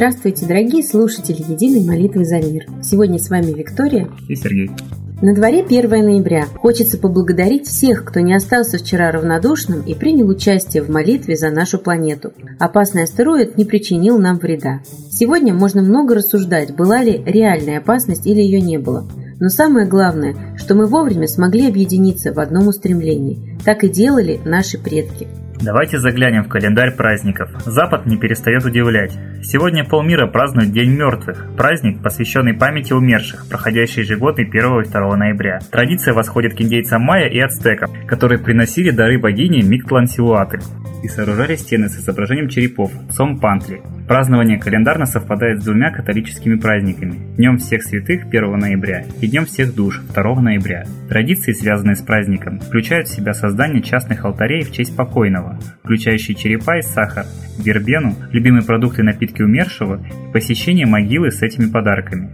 Здравствуйте, дорогие слушатели Единой молитвы за мир. Сегодня с вами Виктория и Сергей. На дворе 1 ноября. Хочется поблагодарить всех, кто не остался вчера равнодушным и принял участие в молитве за нашу планету. Опасный астероид не причинил нам вреда. Сегодня можно много рассуждать, была ли реальная опасность или ее не было. Но самое главное, что мы вовремя смогли объединиться в одном устремлении. Так и делали наши предки. Давайте заглянем в календарь праздников. Запад не перестает удивлять. Сегодня полмира празднует День мертвых, праздник, посвященный памяти умерших, проходящий ежегодный 1 и 2 ноября. Традиция восходит к индейцам майя и ацтекам, которые приносили дары богини Миктлансилуатль и сооружали стены с изображением черепов Цом-Пантли. Празднование календарно совпадает с двумя католическими праздниками – Днем всех святых 1 ноября и Днем всех душ 2 ноября. Традиции, связанные с праздником, включают в себя создание частных алтарей в честь покойного, включающие черепа и сахар, вербену, любимые продукты и напитки умершего и посещение могилы с этими подарками.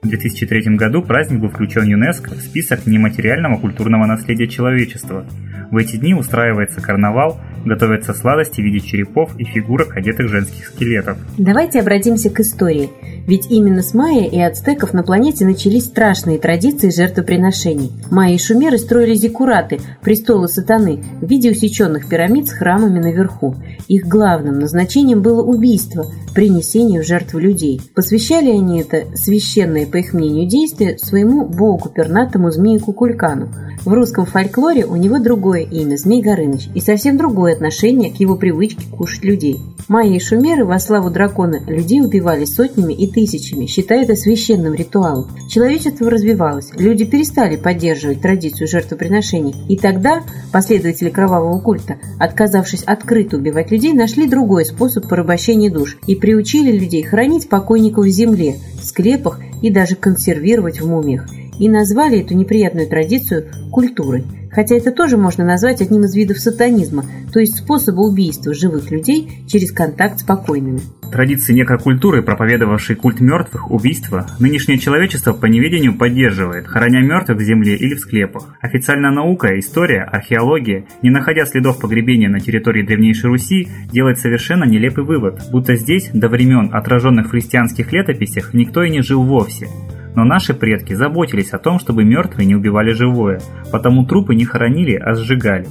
В 2003 году праздник был включен ЮНЕСКО в список нематериального культурного наследия человечества. В эти дни устраивается карнавал, готовятся сладости в виде черепов и фигурок, одетых женских скелетов. Давайте обратимся к истории. Ведь именно с майя и ацтеков на планете начались страшные традиции жертвоприношений. Майя и шумеры строили зиккураты, престолы сатаны, в виде усеченных пирамид с храмами наверху. Их главным назначением было убийство, принесение в жертву людей. Посвящали они это священное, по их мнению, действие своему богу, пернатому змею Кукулькану. В русском фольклоре у него другое имя – Змей Горыныч, и совсем другое отношение к его привычке кушать людей. Майя и шумеры во славу дракона людей убивали сотнями и тысячами, считая это священным ритуалом. Человечество развивалось, люди перестали поддерживать традицию жертвоприношений, и тогда последователи кровавого культа, отказавшись открыто убивать людей, нашли другой способ порабощения душ и приучили людей хранить покойников в земле, в склепах и даже консервировать в мумиях и назвали эту неприятную традицию культурой. Хотя это тоже можно назвать одним из видов сатанизма, то есть способа убийства живых людей через контакт с покойными. Традиции некрокультуры, проповедовавшей культ мертвых, убийства, нынешнее человечество по неведению поддерживает, храня мертвых в земле или в склепах. Официальная наука, история, археология, не находя следов погребения на территории древнейшей Руси, делает совершенно нелепый вывод, будто здесь, до времен, отраженных в христианских летописях, никто и не жил вовсе. Но наши предки заботились о том, чтобы мертвые не убивали живое, потому трупы не хоронили, а сжигали.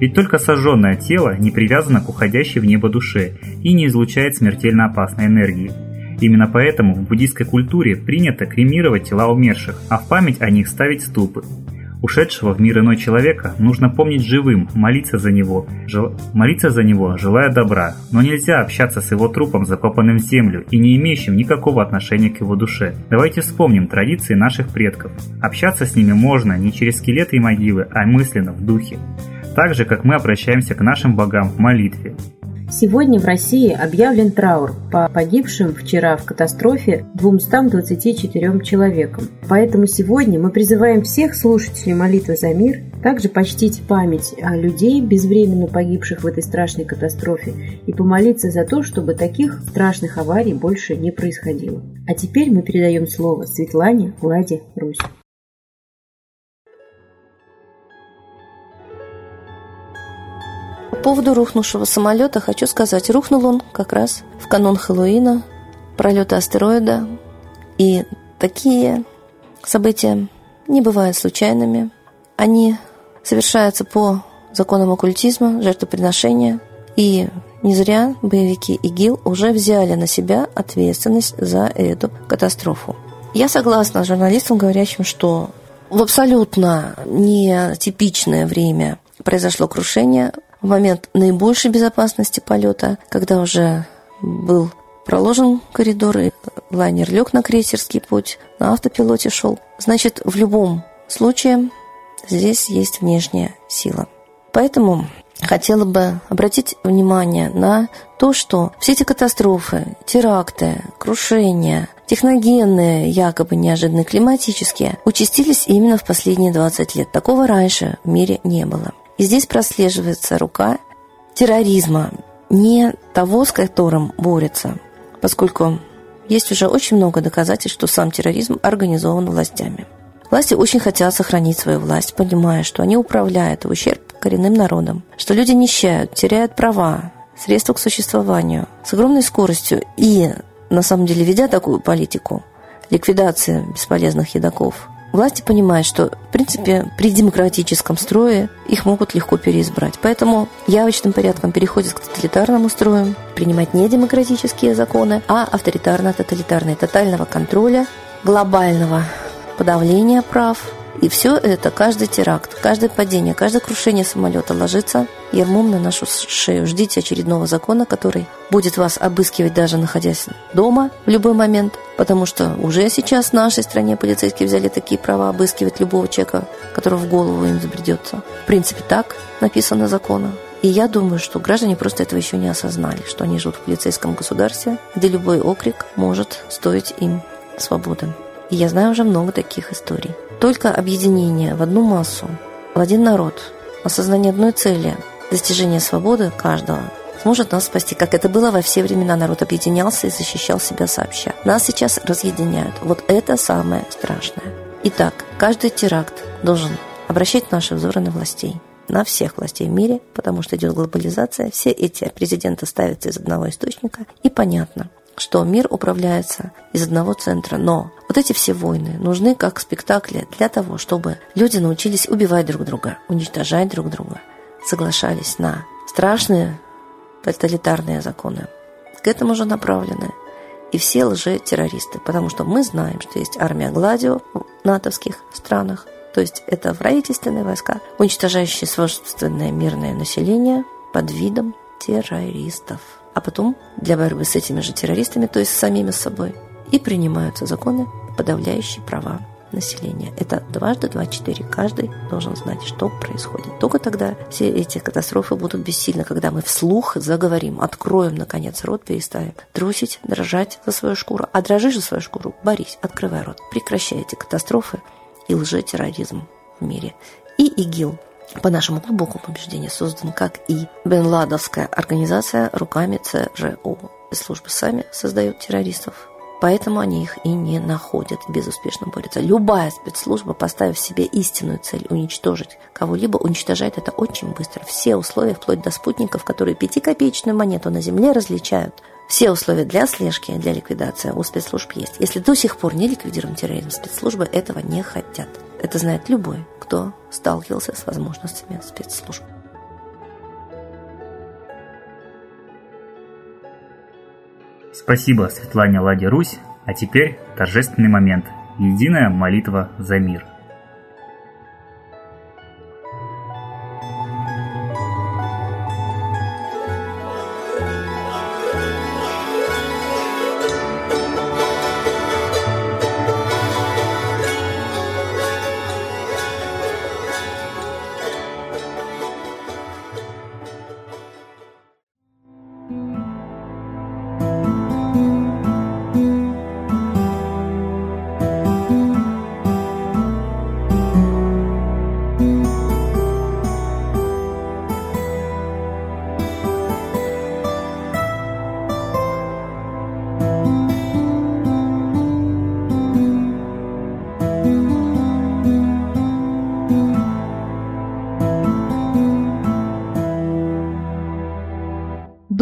Ведь только сожженное тело не привязано к уходящей в небо душе и не излучает смертельно опасной энергии. Именно поэтому в буддийской культуре принято кремировать тела умерших, а в память о них ставить ступы. Ушедшего в мир иной человека нужно помнить живым, молиться за него, жел... молиться за него, желая добра. Но нельзя общаться с его трупом, закопанным в землю и не имеющим никакого отношения к его душе. Давайте вспомним традиции наших предков. Общаться с ними можно не через скелеты и могилы, а мысленно, в духе. Так же, как мы обращаемся к нашим богам в молитве. Сегодня в России объявлен траур по погибшим вчера в катастрофе 224 человекам. Поэтому сегодня мы призываем всех слушателей молитвы за мир также почтить память о людей, безвременно погибших в этой страшной катастрофе, и помолиться за то, чтобы таких страшных аварий больше не происходило. А теперь мы передаем слово Светлане Владе Русь. Поводу рухнувшего самолета хочу сказать, рухнул он как раз в канун Хэллоуина, пролета астероида. И такие события не бывают случайными. Они совершаются по законам оккультизма, жертвоприношения. И не зря боевики ИГИЛ уже взяли на себя ответственность за эту катастрофу. Я согласна с журналистом, говорящим, что в абсолютно нетипичное время произошло крушение в момент наибольшей безопасности полета, когда уже был проложен коридор, и лайнер лег на крейсерский путь, на автопилоте шел. Значит, в любом случае здесь есть внешняя сила. Поэтому хотела бы обратить внимание на то, что все эти катастрофы, теракты, крушения, техногенные, якобы неожиданные климатические, участились именно в последние 20 лет. Такого раньше в мире не было. И здесь прослеживается рука терроризма, не того, с которым борется, поскольку есть уже очень много доказательств, что сам терроризм организован властями. Власти очень хотят сохранить свою власть, понимая, что они управляют в ущерб коренным народам, что люди нищают, теряют права, средства к существованию с огромной скоростью и на самом деле, ведя такую политику ликвидации бесполезных едоков, власти понимают, что, в принципе, при демократическом строе их могут легко переизбрать. Поэтому явочным порядком переходят к тоталитарному строю, принимать не демократические законы, а авторитарно-тоталитарные, тотального контроля, глобального подавления прав, и все это, каждый теракт, каждое падение, каждое крушение самолета ложится ермом на нашу шею. Ждите очередного закона, который будет вас обыскивать даже находясь дома в любой момент, потому что уже сейчас в нашей стране полицейские взяли такие права обыскивать любого человека, который в голову им забредется. В принципе, так написано законом. И я думаю, что граждане просто этого еще не осознали, что они живут в полицейском государстве, где любой окрик может стоить им свободы. И я знаю уже много таких историй. Только объединение в одну массу, в один народ, осознание одной цели, достижение свободы каждого сможет нас спасти, как это было во все времена. Народ объединялся и защищал себя сообща. Нас сейчас разъединяют. Вот это самое страшное. Итак, каждый теракт должен обращать наши взоры на властей на всех властей в мире, потому что идет глобализация, все эти президенты ставятся из одного источника, и понятно, что мир управляется из одного центра. Но вот эти все войны нужны как спектакли для того, чтобы люди научились убивать друг друга, уничтожать друг друга, соглашались на страшные тоталитарные законы. К этому же направлены и все лже-террористы, потому что мы знаем, что есть армия Гладио в натовских странах, то есть это правительственные войска, уничтожающие собственное мирное население под видом террористов а потом для борьбы с этими же террористами, то есть с самими собой, и принимаются законы, подавляющие права населения. Это дважды два четыре. Каждый должен знать, что происходит. Только тогда все эти катастрофы будут бессильны, когда мы вслух заговорим, откроем, наконец, рот, переставим трусить, дрожать за свою шкуру. А дрожишь за свою шкуру, борись, открывай рот. Прекращай эти катастрофы и лжетерроризм в мире. И ИГИЛ по нашему глубокому убеждению, создан как и Бен организация руками ЦРУ. Службы сами создают террористов, поэтому они их и не находят, безуспешно борются. Любая спецслужба, поставив себе истинную цель уничтожить кого-либо, уничтожает это очень быстро. Все условия, вплоть до спутников, которые пятикопеечную монету на Земле различают, все условия для слежки, для ликвидации у спецслужб есть. Если до сих пор не ликвидируем терроризм, спецслужбы этого не хотят. Это знает любой, кто сталкивался с возможностями спецслужб. Спасибо Светлане Ладе Русь. А теперь торжественный момент. Единая молитва за мир –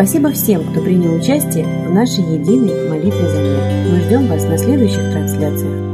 Спасибо всем, кто принял участие в нашей единой молитве за мир. Мы ждем вас на следующих трансляциях.